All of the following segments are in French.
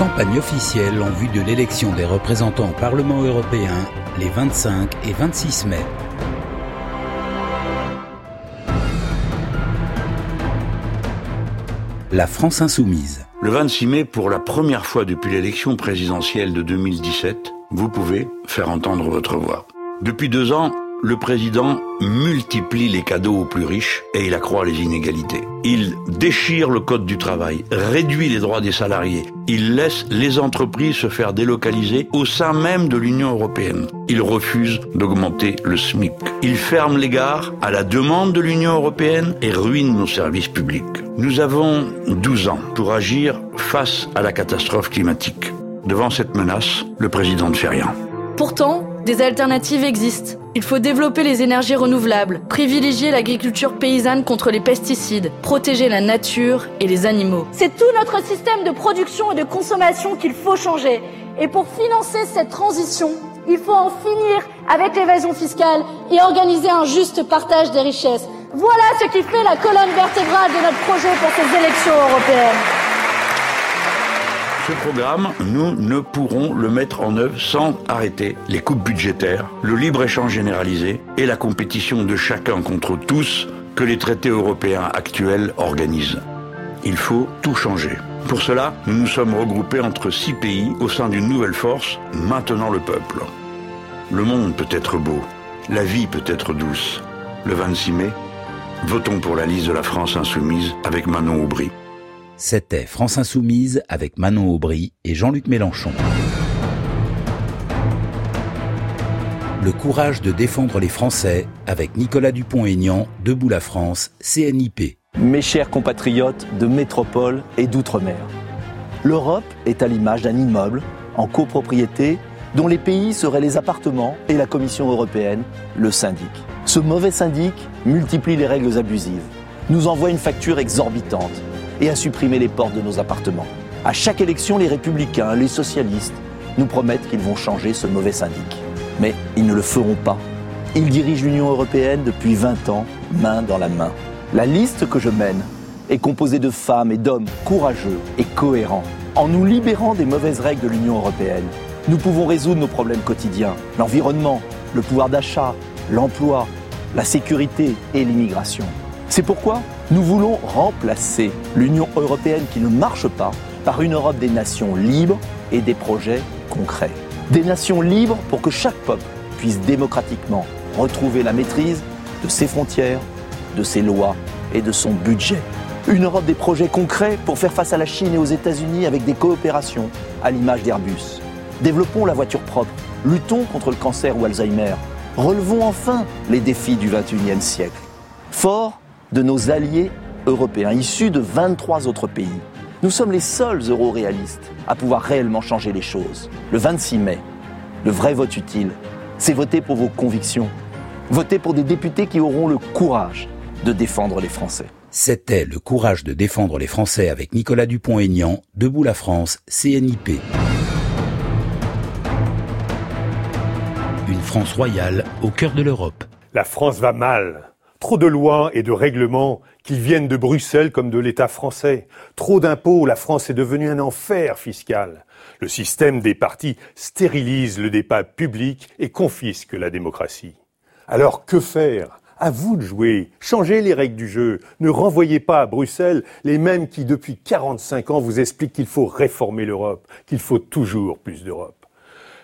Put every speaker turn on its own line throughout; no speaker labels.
Campagne officielle en vue de l'élection des représentants au Parlement européen les 25 et 26 mai. La France insoumise.
Le 26 mai, pour la première fois depuis l'élection présidentielle de 2017, vous pouvez faire entendre votre voix. Depuis deux ans, le président multiplie les cadeaux aux plus riches et il accroît les inégalités. Il déchire le code du travail, réduit les droits des salariés, il laisse les entreprises se faire délocaliser au sein même de l'Union européenne. Il refuse d'augmenter le SMIC. Il ferme les gares à la demande de l'Union européenne et ruine nos services publics. Nous avons 12 ans pour agir face à la catastrophe climatique. Devant cette menace, le président ne fait rien.
Pourtant, des alternatives existent. Il faut développer les énergies renouvelables, privilégier l'agriculture paysanne contre les pesticides, protéger la nature et les animaux.
C'est tout notre système de production et de consommation qu'il faut changer. Et pour financer cette transition, il faut en finir avec l'évasion fiscale et organiser un juste partage des richesses. Voilà ce qui fait la colonne vertébrale de notre projet pour ces élections européennes.
Ce programme, nous ne pourrons le mettre en œuvre sans arrêter les coupes budgétaires, le libre-échange généralisé et la compétition de chacun contre tous que les traités européens actuels organisent. Il faut tout changer. Pour cela, nous nous sommes regroupés entre six pays au sein d'une nouvelle force, maintenant le peuple. Le monde peut être beau, la vie peut être douce. Le 26 mai, votons pour la liste de la France insoumise avec Manon Aubry.
C'était France Insoumise avec Manon Aubry et Jean-Luc Mélenchon. Le courage de défendre les Français avec Nicolas Dupont-Aignan, Debout la France, CNIP.
Mes chers compatriotes de métropole et d'outre-mer, l'Europe est à l'image d'un immeuble en copropriété dont les pays seraient les appartements et la Commission européenne le syndic. Ce mauvais syndic multiplie les règles abusives, nous envoie une facture exorbitante et à supprimer les portes de nos appartements. À chaque élection, les républicains, les socialistes nous promettent qu'ils vont changer ce mauvais syndic. Mais ils ne le feront pas. Ils dirigent l'Union européenne depuis 20 ans, main dans la main. La liste que je mène est composée de femmes et d'hommes courageux et cohérents. En nous libérant des mauvaises règles de l'Union européenne, nous pouvons résoudre nos problèmes quotidiens, l'environnement, le pouvoir d'achat, l'emploi, la sécurité et l'immigration. C'est pourquoi nous voulons remplacer l'Union européenne qui ne marche pas par une Europe des nations libres et des projets concrets. Des nations libres pour que chaque peuple puisse démocratiquement retrouver la maîtrise de ses frontières, de ses lois et de son budget. Une Europe des projets concrets pour faire face à la Chine et aux États-Unis avec des coopérations à l'image d'Airbus. Développons la voiture propre, luttons contre le cancer ou Alzheimer, relevons enfin les défis du XXIe siècle. Fort de nos alliés européens, issus de 23 autres pays. Nous sommes les seuls euro-réalistes à pouvoir réellement changer les choses. Le 26 mai, le vrai vote utile, c'est voter pour vos convictions. Voter pour des députés qui auront le courage de défendre les Français.
C'était le courage de défendre les Français avec Nicolas Dupont-Aignan, Debout la France, CNIP. Une France royale au cœur de l'Europe.
La France va mal. Trop de lois et de règlements, qu'ils viennent de Bruxelles comme de l'État français. Trop d'impôts, la France est devenue un enfer fiscal. Le système des partis stérilise le débat public et confisque la démocratie. Alors que faire? À vous de jouer. Changez les règles du jeu. Ne renvoyez pas à Bruxelles les mêmes qui, depuis 45 ans, vous expliquent qu'il faut réformer l'Europe, qu'il faut toujours plus d'Europe.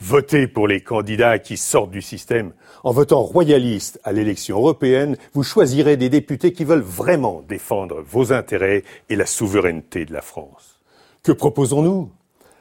Votez pour les candidats qui sortent du système. En votant royaliste à l'élection européenne, vous choisirez des députés qui veulent vraiment défendre vos intérêts et la souveraineté de la France. Que proposons-nous?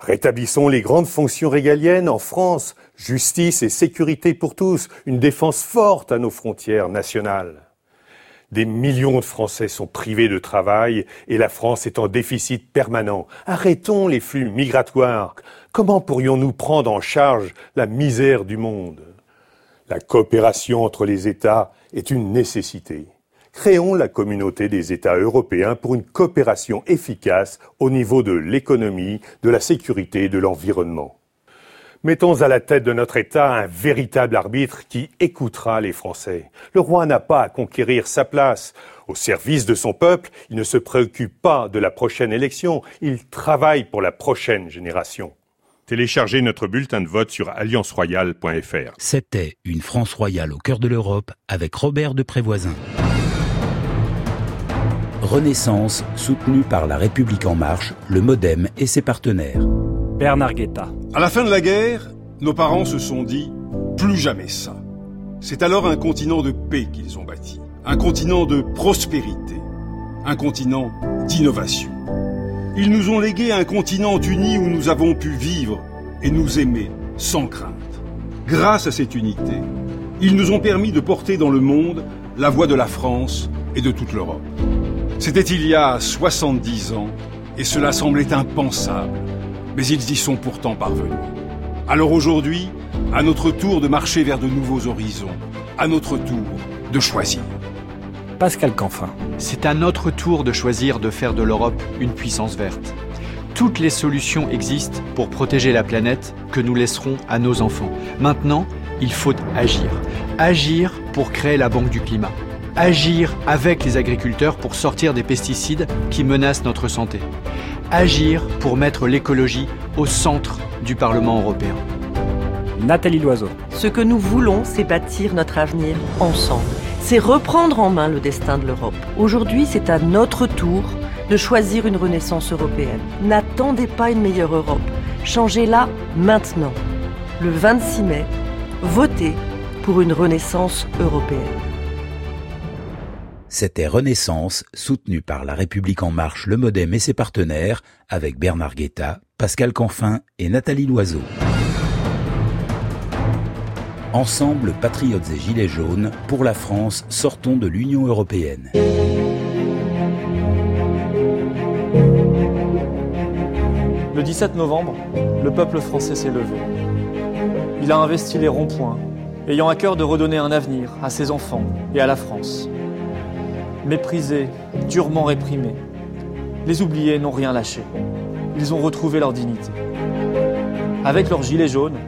Rétablissons les grandes fonctions régaliennes en France, justice et sécurité pour tous, une défense forte à nos frontières nationales. Des millions de Français sont privés de travail et la France est en déficit permanent. Arrêtons les flux migratoires. Comment pourrions-nous prendre en charge la misère du monde? La coopération entre les États est une nécessité. Créons la communauté des États européens pour une coopération efficace au niveau de l'économie, de la sécurité et de l'environnement. Mettons à la tête de notre État un véritable arbitre qui écoutera les Français. Le roi n'a pas à conquérir sa place. Au service de son peuple, il ne se préoccupe pas de la prochaine élection, il travaille pour la prochaine génération. Téléchargez notre bulletin de vote sur allianceroyale.fr.
C'était Une France royale au cœur de l'Europe avec Robert de Prévoisin. Renaissance, soutenue par La République En Marche, le Modem et ses partenaires.
Bernard Guetta.
À la fin de la guerre, nos parents se sont dit plus jamais ça. C'est alors un continent de paix qu'ils ont bâti, un continent de prospérité, un continent d'innovation. Ils nous ont légué un continent uni où nous avons pu vivre et nous aimer sans crainte. Grâce à cette unité, ils nous ont permis de porter dans le monde la voix de la France et de toute l'Europe. C'était il y a 70 ans et cela semblait impensable mais ils y sont pourtant parvenus. Alors aujourd'hui, à notre tour de marcher vers de nouveaux horizons, à notre tour de choisir.
Pascal Canfin.
C'est à notre tour de choisir de faire de l'Europe une puissance verte. Toutes les solutions existent pour protéger la planète que nous laisserons à nos enfants. Maintenant, il faut agir. Agir pour créer la Banque du climat. Agir avec les agriculteurs pour sortir des pesticides qui menacent notre santé agir pour mettre l'écologie au centre du Parlement européen.
Nathalie Loiseau.
Ce que nous voulons, c'est bâtir notre avenir ensemble. C'est reprendre en main le destin de l'Europe. Aujourd'hui, c'est à notre tour de choisir une renaissance européenne. N'attendez pas une meilleure Europe. Changez-la maintenant. Le 26 mai, votez pour une renaissance européenne.
C'était Renaissance, soutenu par La République En Marche, le Modem et ses partenaires, avec Bernard Guetta, Pascal Canfin et Nathalie Loiseau. Ensemble, patriotes et gilets jaunes, pour la France, sortons de l'Union européenne.
Le 17 novembre, le peuple français s'est levé. Il a investi les ronds-points, ayant à cœur de redonner un avenir à ses enfants et à la France méprisés, durement réprimés. Les oubliés n'ont rien lâché. Ils ont retrouvé leur dignité. Avec leurs gilets jaunes,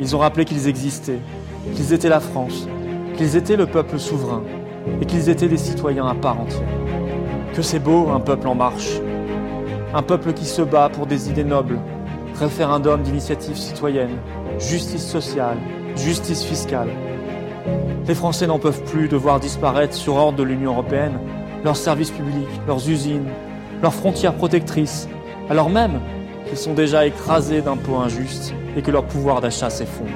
ils ont rappelé qu'ils existaient, qu'ils étaient la France, qu'ils étaient le peuple souverain et qu'ils étaient des citoyens à part entière. Que c'est beau un peuple en marche, un peuple qui se bat pour des idées nobles, référendum d'initiative citoyenne, justice sociale, justice fiscale, les Français n'en peuvent plus de voir disparaître sur ordre de l'Union européenne leurs services publics, leurs usines, leurs frontières protectrices, alors même qu'ils sont déjà écrasés d'impôts injustes et que leur pouvoir d'achat s'effondre.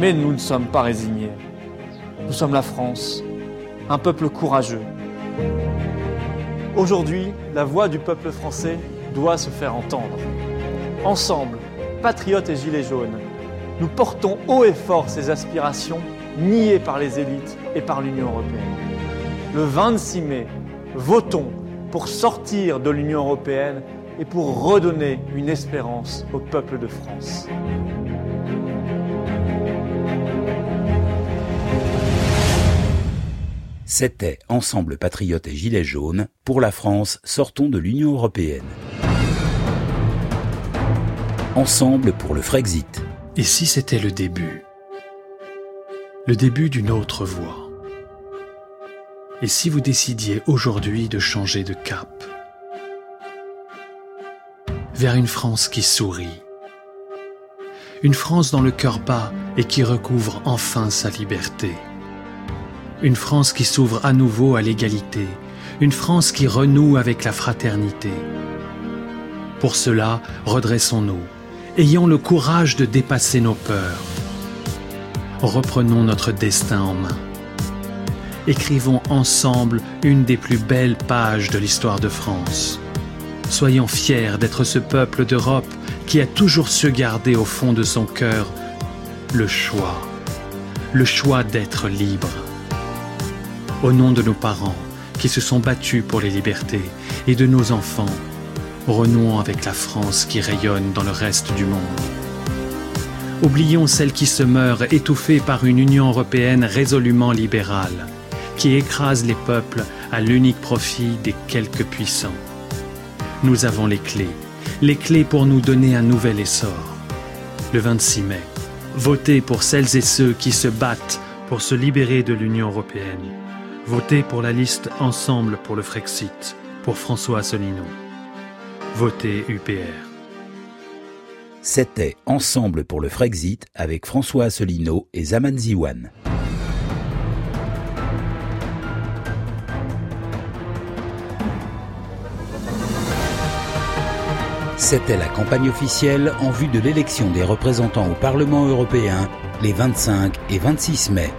Mais nous ne sommes pas résignés. Nous sommes la France, un peuple courageux. Aujourd'hui, la voix du peuple français doit se faire entendre. Ensemble, patriotes et gilets jaunes, nous portons haut et fort ces aspirations nié par les élites et par l'Union européenne. Le 26 mai, votons pour sortir de l'Union européenne et pour redonner une espérance au peuple de France.
C'était Ensemble Patriotes et Gilets jaunes. Pour la France, sortons de l'Union européenne. Ensemble pour le Frexit.
Et si c'était le début? Le début d'une autre voie. Et si vous décidiez aujourd'hui de changer de cap? Vers une France qui sourit, une France dans le cœur bas et qui recouvre enfin sa liberté, une France qui s'ouvre à nouveau à l'égalité, une France qui renoue avec la fraternité. Pour cela, redressons-nous, ayons le courage de dépasser nos peurs, reprenons notre destin en main. Écrivons ensemble une des plus belles pages de l'histoire de France. Soyons fiers d'être ce peuple d'Europe qui a toujours su garder au fond de son cœur le choix, le choix d'être libre. Au nom de nos parents qui se sont battus pour les libertés et de nos enfants, renouons avec la France qui rayonne dans le reste du monde. Oublions celles qui se meurent étouffées par une Union européenne résolument libérale, qui écrase les peuples à l'unique profit des quelques puissants. Nous avons les clés, les clés pour nous donner un nouvel essor. le 26 mai. Votez pour celles et ceux qui se battent pour se libérer de l'Union européenne. Votez pour la liste Ensemble pour le Frexit, pour François Asselineau. Votez UPR.
C'était Ensemble pour le Frexit avec François Asselineau et Zaman Ziwan. C'était la campagne officielle en vue de l'élection des représentants au Parlement européen les 25 et 26 mai.